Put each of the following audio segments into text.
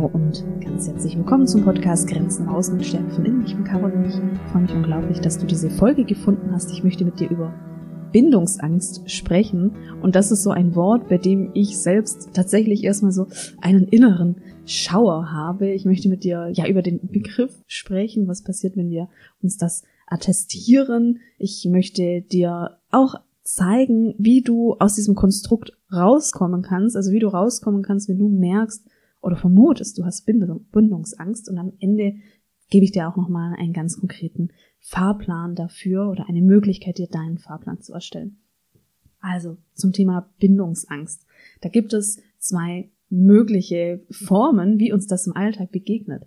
Und ganz herzlich willkommen zum Podcast Grenzen Außen und Stärke von innen. Ich bin Caroline. Ich freue mich unglaublich, dass du diese Folge gefunden hast. Ich möchte mit dir über Bindungsangst sprechen. Und das ist so ein Wort, bei dem ich selbst tatsächlich erstmal so einen inneren Schauer habe. Ich möchte mit dir ja über den Begriff sprechen. Was passiert, wenn wir uns das attestieren? Ich möchte dir auch zeigen, wie du aus diesem Konstrukt rauskommen kannst, also wie du rauskommen kannst, wenn du merkst, oder vermutest, du hast Bindungsangst und am Ende gebe ich dir auch nochmal einen ganz konkreten Fahrplan dafür oder eine Möglichkeit, dir deinen Fahrplan zu erstellen. Also zum Thema Bindungsangst. Da gibt es zwei mögliche Formen, wie uns das im Alltag begegnet.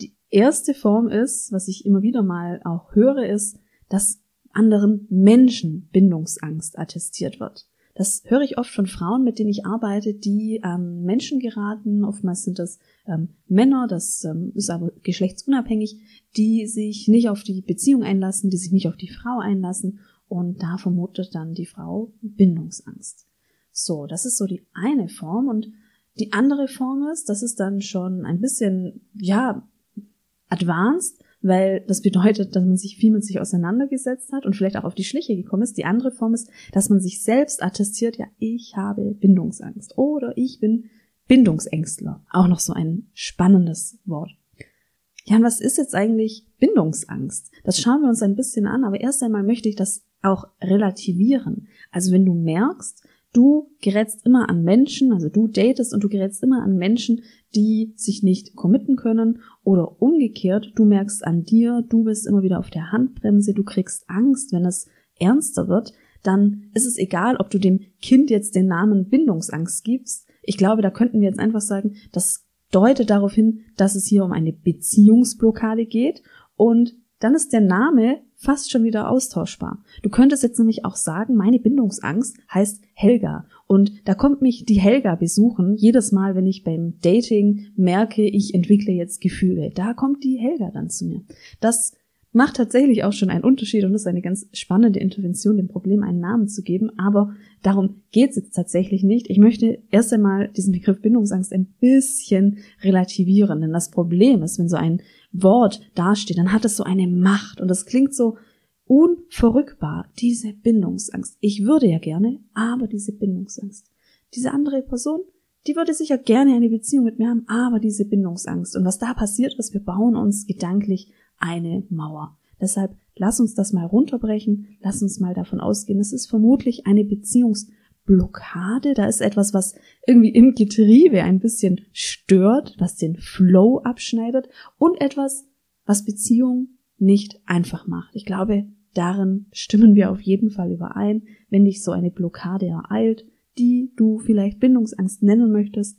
Die erste Form ist, was ich immer wieder mal auch höre, ist, dass anderen Menschen Bindungsangst attestiert wird. Das höre ich oft von Frauen, mit denen ich arbeite, die an Menschen geraten. Oftmals sind das ähm, Männer, das ähm, ist aber geschlechtsunabhängig, die sich nicht auf die Beziehung einlassen, die sich nicht auf die Frau einlassen. Und da vermutet dann die Frau Bindungsangst. So, das ist so die eine Form. Und die andere Form ist, das ist dann schon ein bisschen, ja, advanced weil das bedeutet, dass man sich viel mit sich auseinandergesetzt hat und vielleicht auch auf die Schliche gekommen ist. Die andere Form ist, dass man sich selbst attestiert, ja, ich habe Bindungsangst oder ich bin Bindungsängstler. Auch noch so ein spannendes Wort. Ja, und was ist jetzt eigentlich Bindungsangst? Das schauen wir uns ein bisschen an, aber erst einmal möchte ich das auch relativieren. Also wenn du merkst, du gerätst immer an Menschen, also du datest und du gerätst immer an Menschen, die sich nicht committen können oder umgekehrt, du merkst an dir, du bist immer wieder auf der Handbremse, du kriegst Angst, wenn es ernster wird, dann ist es egal, ob du dem Kind jetzt den Namen Bindungsangst gibst. Ich glaube, da könnten wir jetzt einfach sagen, das deutet darauf hin, dass es hier um eine Beziehungsblockade geht und dann ist der Name fast schon wieder austauschbar. Du könntest jetzt nämlich auch sagen, meine Bindungsangst heißt Helga. Und da kommt mich die Helga besuchen, jedes Mal, wenn ich beim Dating merke, ich entwickle jetzt Gefühle. Da kommt die Helga dann zu mir. Das macht tatsächlich auch schon einen Unterschied und ist eine ganz spannende Intervention, dem Problem einen Namen zu geben. Aber darum geht es jetzt tatsächlich nicht. Ich möchte erst einmal diesen Begriff Bindungsangst ein bisschen relativieren. Denn das Problem ist, wenn so ein Wort dasteht, dann hat es so eine Macht und das klingt so unverrückbar, diese Bindungsangst. Ich würde ja gerne, aber diese Bindungsangst. Diese andere Person, die würde sicher gerne eine Beziehung mit mir haben, aber diese Bindungsangst. Und was da passiert ist, wir bauen uns gedanklich eine Mauer. Deshalb lass uns das mal runterbrechen, lass uns mal davon ausgehen, es ist vermutlich eine Beziehungsblockade, da ist etwas, was irgendwie im Getriebe ein bisschen stört, was den Flow abschneidet und etwas, was Beziehung nicht einfach macht. Ich glaube, darin stimmen wir auf jeden Fall überein, wenn dich so eine Blockade ereilt, die du vielleicht Bindungsangst nennen möchtest,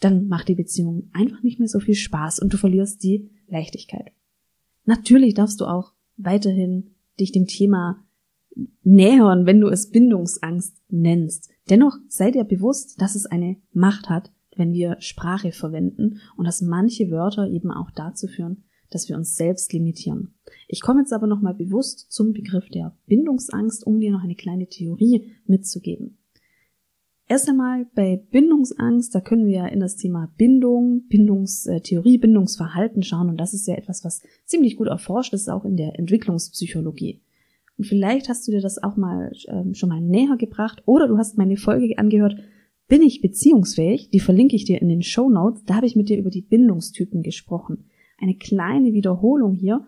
dann macht die Beziehung einfach nicht mehr so viel Spaß und du verlierst die Leichtigkeit. Natürlich darfst du auch weiterhin dich dem Thema nähern, wenn du es Bindungsangst nennst. Dennoch sei dir bewusst, dass es eine Macht hat, wenn wir Sprache verwenden und dass manche Wörter eben auch dazu führen, dass wir uns selbst limitieren. Ich komme jetzt aber nochmal bewusst zum Begriff der Bindungsangst, um dir noch eine kleine Theorie mitzugeben. Erst einmal bei Bindungsangst, da können wir in das Thema Bindung, Bindungstheorie, Bindungsverhalten schauen und das ist ja etwas, was ziemlich gut erforscht ist, auch in der Entwicklungspsychologie. Und vielleicht hast du dir das auch mal ähm, schon mal näher gebracht oder du hast meine Folge angehört, bin ich beziehungsfähig? Die verlinke ich dir in den Show Notes. Da habe ich mit dir über die Bindungstypen gesprochen eine kleine Wiederholung hier.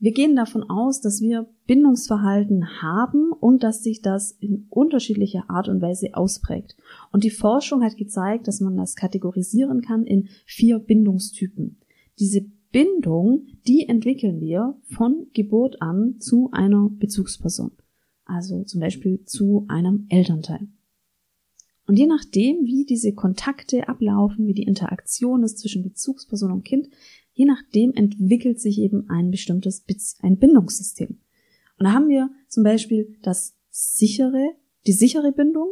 Wir gehen davon aus, dass wir Bindungsverhalten haben und dass sich das in unterschiedlicher Art und Weise ausprägt. Und die Forschung hat gezeigt, dass man das kategorisieren kann in vier Bindungstypen. Diese Bindung, die entwickeln wir von Geburt an zu einer Bezugsperson. Also zum Beispiel zu einem Elternteil. Und je nachdem, wie diese Kontakte ablaufen, wie die Interaktion ist zwischen Bezugsperson und Kind, je nachdem entwickelt sich eben ein bestimmtes ein Bindungssystem. Und da haben wir zum Beispiel das sichere, die sichere Bindung,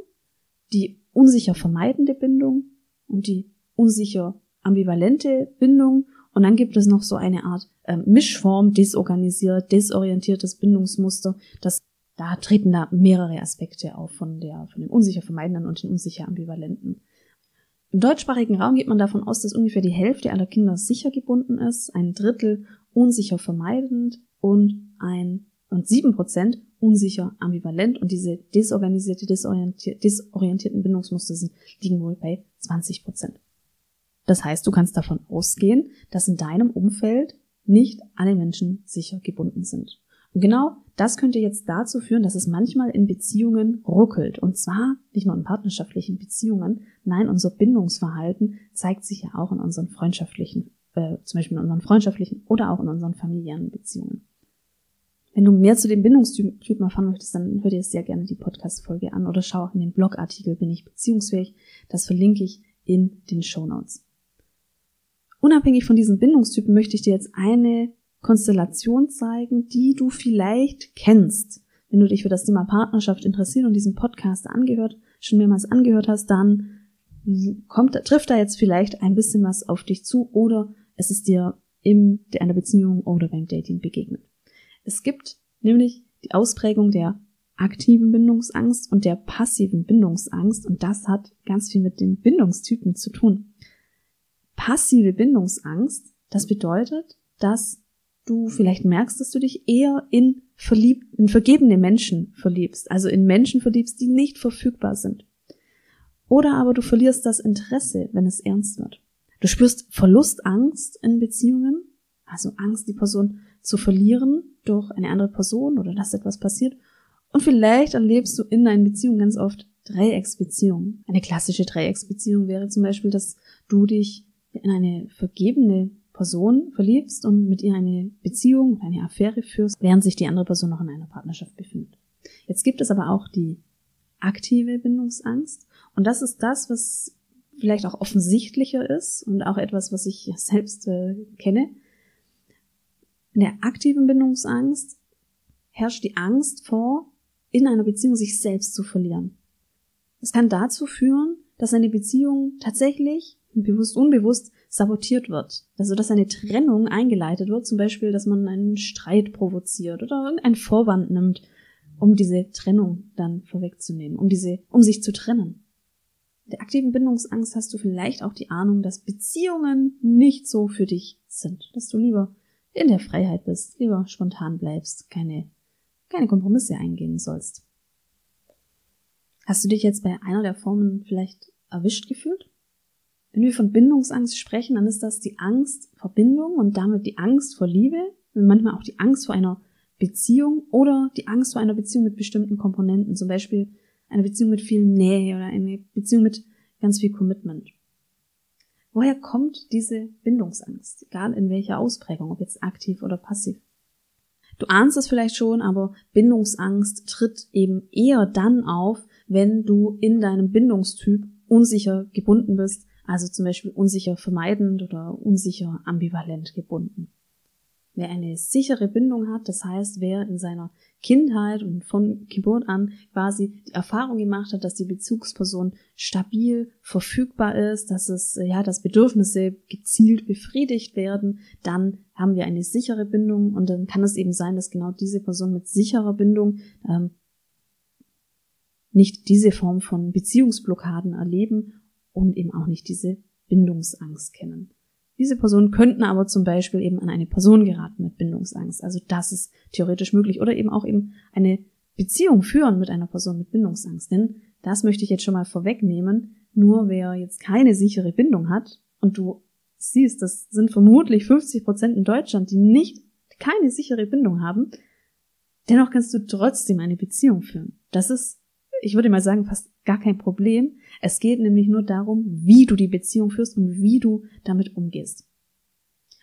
die unsicher vermeidende Bindung und die unsicher ambivalente Bindung. Und dann gibt es noch so eine Art äh, Mischform, desorganisiert, desorientiertes Bindungsmuster. Das, da treten da mehrere Aspekte auf von der, von dem unsicher vermeidenden und dem unsicher ambivalenten. Im deutschsprachigen Raum geht man davon aus, dass ungefähr die Hälfte aller Kinder sicher gebunden ist, ein Drittel unsicher vermeidend und ein und sieben Prozent unsicher ambivalent und diese desorganisierte, desorientier desorientierten Bindungsmuster sind, liegen wohl bei 20 Prozent. Das heißt, du kannst davon ausgehen, dass in deinem Umfeld nicht alle Menschen sicher gebunden sind. Genau das könnte jetzt dazu führen, dass es manchmal in Beziehungen ruckelt. Und zwar nicht nur in partnerschaftlichen Beziehungen. Nein, unser Bindungsverhalten zeigt sich ja auch in unseren freundschaftlichen, äh, zum Beispiel in unseren freundschaftlichen oder auch in unseren familiären Beziehungen. Wenn du mehr zu dem Bindungstypen erfahren möchtest, dann hör dir sehr gerne die Podcast-Folge an oder schau auch in den Blogartikel Bin ich beziehungsfähig. Das verlinke ich in den Show Notes. Unabhängig von diesen Bindungstypen möchte ich dir jetzt eine Konstellation zeigen, die du vielleicht kennst. Wenn du dich für das Thema Partnerschaft interessiert und diesen Podcast angehört, schon mehrmals angehört hast, dann kommt, trifft da jetzt vielleicht ein bisschen was auf dich zu oder es ist dir in einer Beziehung oder beim Dating begegnet. Es gibt nämlich die Ausprägung der aktiven Bindungsangst und der passiven Bindungsangst und das hat ganz viel mit den Bindungstypen zu tun passive Bindungsangst, das bedeutet, dass du vielleicht merkst, dass du dich eher in verliebt, in vergebene Menschen verliebst, also in Menschen verliebst, die nicht verfügbar sind. Oder aber du verlierst das Interesse, wenn es ernst wird. Du spürst Verlustangst in Beziehungen, also Angst, die Person zu verlieren durch eine andere Person oder dass etwas passiert. Und vielleicht erlebst du in deinen Beziehungen ganz oft Dreiecksbeziehungen. Eine klassische Dreiecksbeziehung wäre zum Beispiel, dass du dich in eine vergebene Person verliebst und mit ihr eine Beziehung, eine Affäre führst, während sich die andere Person noch in einer Partnerschaft befindet. Jetzt gibt es aber auch die aktive Bindungsangst und das ist das, was vielleicht auch offensichtlicher ist und auch etwas, was ich selbst äh, kenne. In der aktiven Bindungsangst herrscht die Angst vor, in einer Beziehung sich selbst zu verlieren. Es kann dazu führen, dass eine Beziehung tatsächlich bewusst, unbewusst sabotiert wird. Also, dass eine Trennung eingeleitet wird, zum Beispiel, dass man einen Streit provoziert oder irgendeinen Vorwand nimmt, um diese Trennung dann vorwegzunehmen, um diese, um sich zu trennen. Der aktiven Bindungsangst hast du vielleicht auch die Ahnung, dass Beziehungen nicht so für dich sind, dass du lieber in der Freiheit bist, lieber spontan bleibst, keine, keine Kompromisse eingehen sollst. Hast du dich jetzt bei einer der Formen vielleicht erwischt gefühlt? Wenn wir von Bindungsangst sprechen, dann ist das die Angst vor Bindung und damit die Angst vor Liebe, manchmal auch die Angst vor einer Beziehung oder die Angst vor einer Beziehung mit bestimmten Komponenten, zum Beispiel eine Beziehung mit viel Nähe oder eine Beziehung mit ganz viel Commitment. Woher kommt diese Bindungsangst, egal in welcher Ausprägung, ob jetzt aktiv oder passiv? Du ahnst es vielleicht schon, aber Bindungsangst tritt eben eher dann auf, wenn du in deinem Bindungstyp unsicher gebunden bist, also zum Beispiel unsicher vermeidend oder unsicher ambivalent gebunden. Wer eine sichere Bindung hat, das heißt, wer in seiner Kindheit und von Geburt an quasi die Erfahrung gemacht hat, dass die Bezugsperson stabil verfügbar ist, dass es, ja, dass Bedürfnisse gezielt befriedigt werden, dann haben wir eine sichere Bindung und dann kann es eben sein, dass genau diese Person mit sicherer Bindung ähm, nicht diese Form von Beziehungsblockaden erleben und eben auch nicht diese Bindungsangst kennen. Diese Personen könnten aber zum Beispiel eben an eine Person geraten mit Bindungsangst. Also das ist theoretisch möglich. Oder eben auch eben eine Beziehung führen mit einer Person mit Bindungsangst. Denn das möchte ich jetzt schon mal vorwegnehmen. Nur wer jetzt keine sichere Bindung hat und du siehst, das sind vermutlich 50 Prozent in Deutschland, die nicht keine sichere Bindung haben, dennoch kannst du trotzdem eine Beziehung führen. Das ist, ich würde mal sagen, fast gar kein Problem. Es geht nämlich nur darum, wie du die Beziehung führst und wie du damit umgehst.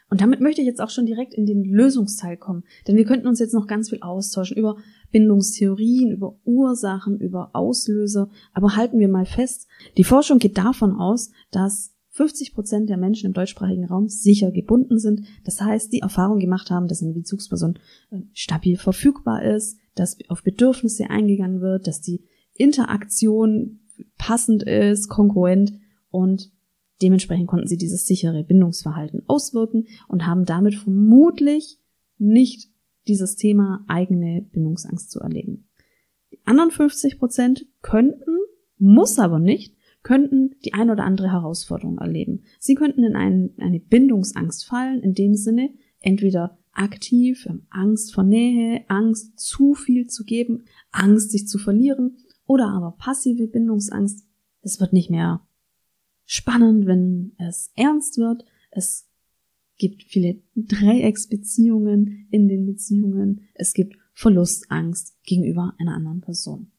Und damit möchte ich jetzt auch schon direkt in den Lösungsteil kommen, denn wir könnten uns jetzt noch ganz viel austauschen über Bindungstheorien, über Ursachen, über Auslöser, aber halten wir mal fest, die Forschung geht davon aus, dass 50 Prozent der Menschen im deutschsprachigen Raum sicher gebunden sind. Das heißt, die Erfahrung gemacht haben, dass eine Bezugsperson äh, stabil verfügbar ist, dass auf Bedürfnisse eingegangen wird, dass die Interaktion passend ist, kongruent und dementsprechend konnten sie dieses sichere Bindungsverhalten auswirken und haben damit vermutlich nicht dieses Thema eigene Bindungsangst zu erleben. Die anderen 50 Prozent könnten, muss aber nicht, könnten die ein oder andere Herausforderung erleben. Sie könnten in ein, eine Bindungsangst fallen, in dem Sinne, entweder aktiv, Angst vor Nähe, Angst zu viel zu geben, Angst sich zu verlieren oder aber passive Bindungsangst. Es wird nicht mehr spannend, wenn es ernst wird. Es gibt viele Dreiecksbeziehungen in den Beziehungen. Es gibt Verlustangst gegenüber einer anderen Person.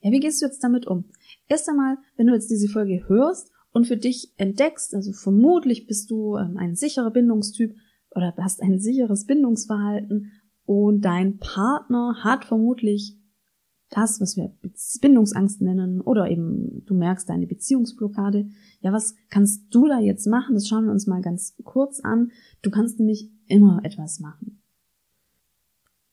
Ja, wie gehst du jetzt damit um? Erst einmal, wenn du jetzt diese Folge hörst und für dich entdeckst, also vermutlich bist du ähm, ein sicherer Bindungstyp oder hast ein sicheres Bindungsverhalten und dein Partner hat vermutlich das, was wir Bindungsangst nennen, oder eben du merkst deine Beziehungsblockade. Ja, was kannst du da jetzt machen? Das schauen wir uns mal ganz kurz an. Du kannst nämlich immer etwas machen.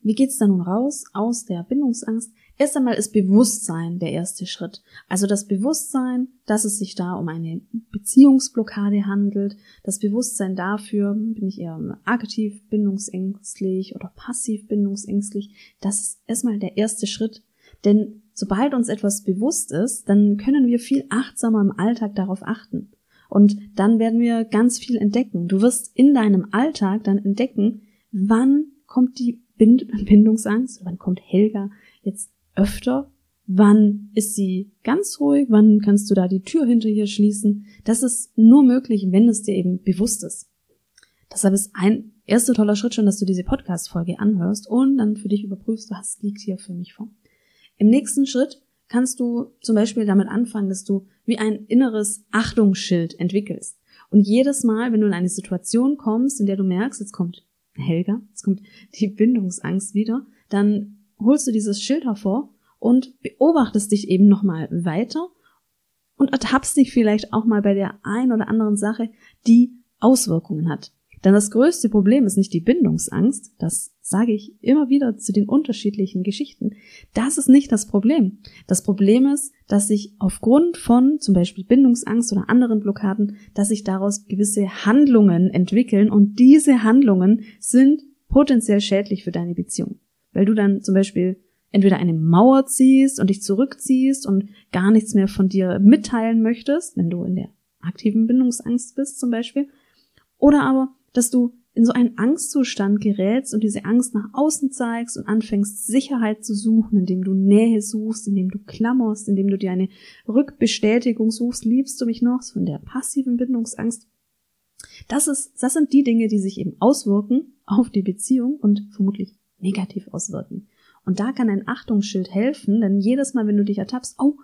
Wie geht's da nun raus aus der Bindungsangst? Erst einmal ist Bewusstsein der erste Schritt. Also das Bewusstsein, dass es sich da um eine Beziehungsblockade handelt, das Bewusstsein dafür, bin ich eher aktiv bindungsängstlich oder passiv bindungsängstlich, das ist erstmal der erste Schritt. Denn sobald uns etwas bewusst ist, dann können wir viel achtsamer im Alltag darauf achten. Und dann werden wir ganz viel entdecken. Du wirst in deinem Alltag dann entdecken, wann kommt die Bind Bindungsangst, wann kommt Helga jetzt öfter? Wann ist sie ganz ruhig? Wann kannst du da die Tür hinter ihr schließen? Das ist nur möglich, wenn es dir eben bewusst ist. Deshalb ist ein erster toller Schritt schon, dass du diese Podcast-Folge anhörst und dann für dich überprüfst, was liegt hier für mich vor. Im nächsten Schritt kannst du zum Beispiel damit anfangen, dass du wie ein inneres Achtungsschild entwickelst. Und jedes Mal, wenn du in eine Situation kommst, in der du merkst, jetzt kommt Helga, jetzt kommt die Bindungsangst wieder, dann holst du dieses Schild hervor und beobachtest dich eben nochmal weiter und ertappst dich vielleicht auch mal bei der ein oder anderen Sache, die Auswirkungen hat. Denn das größte Problem ist nicht die Bindungsangst, das sage ich immer wieder zu den unterschiedlichen Geschichten. Das ist nicht das Problem. Das Problem ist, dass sich aufgrund von zum Beispiel Bindungsangst oder anderen Blockaden, dass sich daraus gewisse Handlungen entwickeln und diese Handlungen sind potenziell schädlich für deine Beziehung. Weil du dann zum Beispiel entweder eine Mauer ziehst und dich zurückziehst und gar nichts mehr von dir mitteilen möchtest, wenn du in der aktiven Bindungsangst bist zum Beispiel, oder aber, dass du in so einen Angstzustand gerätst und diese Angst nach außen zeigst und anfängst Sicherheit zu suchen, indem du Nähe suchst, indem du klammerst, indem du dir eine Rückbestätigung suchst, liebst du mich noch, von der passiven Bindungsangst. Das ist, das sind die Dinge, die sich eben auswirken auf die Beziehung und vermutlich negativ auswirken. Und da kann ein Achtungsschild helfen, denn jedes Mal, wenn du dich ertappst, oh,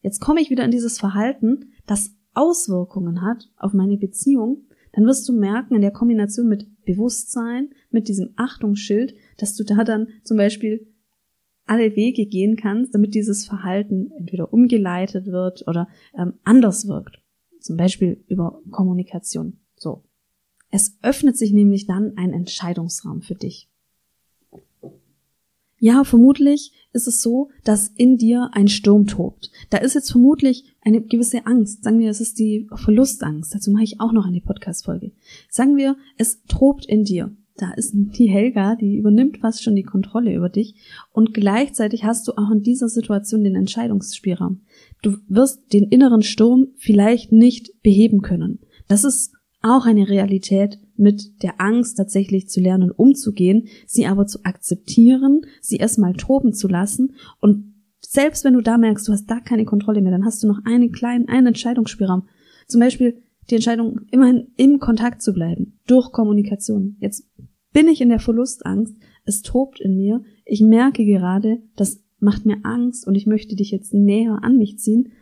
jetzt komme ich wieder in dieses Verhalten, das Auswirkungen hat auf meine Beziehung, dann wirst du merken, in der Kombination mit Bewusstsein, mit diesem Achtungsschild, dass du da dann zum Beispiel alle Wege gehen kannst, damit dieses Verhalten entweder umgeleitet wird oder ähm, anders wirkt. Zum Beispiel über Kommunikation. So. Es öffnet sich nämlich dann ein Entscheidungsraum für dich. Ja, vermutlich ist es so, dass in dir ein Sturm tobt. Da ist jetzt vermutlich eine gewisse Angst. Sagen wir, es ist die Verlustangst. Dazu mache ich auch noch eine Podcast-Folge. Sagen wir, es tobt in dir. Da ist die Helga, die übernimmt fast schon die Kontrolle über dich. Und gleichzeitig hast du auch in dieser Situation den Entscheidungsspielraum. Du wirst den inneren Sturm vielleicht nicht beheben können. Das ist auch eine Realität, mit der Angst tatsächlich zu lernen, umzugehen, sie aber zu akzeptieren, sie erstmal toben zu lassen und selbst wenn du da merkst, du hast da keine Kontrolle mehr, dann hast du noch einen kleinen, einen Entscheidungsspielraum. Zum Beispiel die Entscheidung, immerhin im Kontakt zu bleiben, durch Kommunikation. Jetzt bin ich in der Verlustangst, es tobt in mir, ich merke gerade, das macht mir Angst und ich möchte dich jetzt näher an mich ziehen.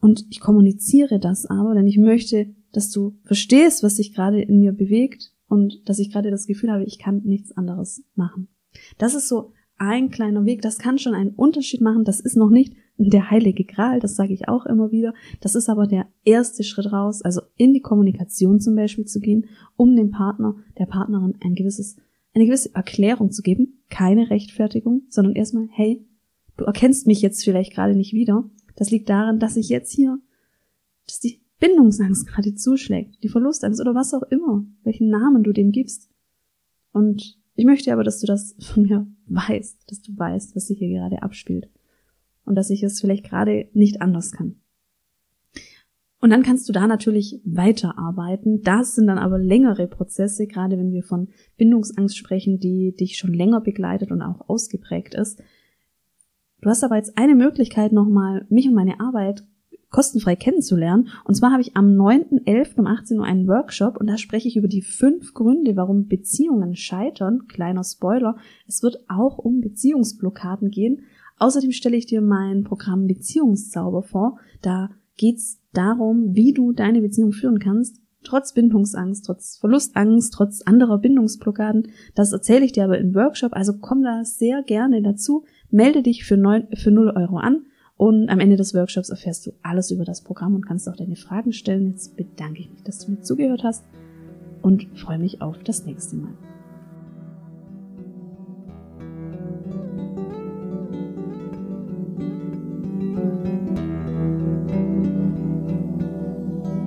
Und ich kommuniziere das aber, denn ich möchte dass du verstehst, was sich gerade in mir bewegt und dass ich gerade das Gefühl habe, ich kann nichts anderes machen. Das ist so ein kleiner Weg, das kann schon einen Unterschied machen, das ist noch nicht der heilige Gral, das sage ich auch immer wieder, das ist aber der erste Schritt raus, also in die Kommunikation zum Beispiel zu gehen, um dem Partner, der Partnerin ein gewisses, eine gewisse Erklärung zu geben, keine Rechtfertigung, sondern erstmal, hey, du erkennst mich jetzt vielleicht gerade nicht wieder, das liegt daran, dass ich jetzt hier, dass die Bindungsangst gerade zuschlägt, die Verlustangst oder was auch immer, welchen Namen du dem gibst. Und ich möchte aber, dass du das von mir weißt, dass du weißt, was sich hier gerade abspielt. Und dass ich es vielleicht gerade nicht anders kann. Und dann kannst du da natürlich weiterarbeiten. Das sind dann aber längere Prozesse, gerade wenn wir von Bindungsangst sprechen, die dich schon länger begleitet und auch ausgeprägt ist. Du hast aber jetzt eine Möglichkeit, nochmal mich und meine Arbeit kostenfrei kennenzulernen. Und zwar habe ich am 9.11. um 18 Uhr einen Workshop und da spreche ich über die fünf Gründe, warum Beziehungen scheitern. Kleiner Spoiler, es wird auch um Beziehungsblockaden gehen. Außerdem stelle ich dir mein Programm Beziehungszauber vor. Da geht's darum, wie du deine Beziehung führen kannst, trotz Bindungsangst, trotz Verlustangst, trotz anderer Bindungsblockaden. Das erzähle ich dir aber im Workshop, also komm da sehr gerne dazu. Melde dich für, neun, für 0 Euro an und am Ende des Workshops erfährst du alles über das Programm und kannst auch deine Fragen stellen. Jetzt bedanke ich mich, dass du mir zugehört hast und freue mich auf das nächste Mal.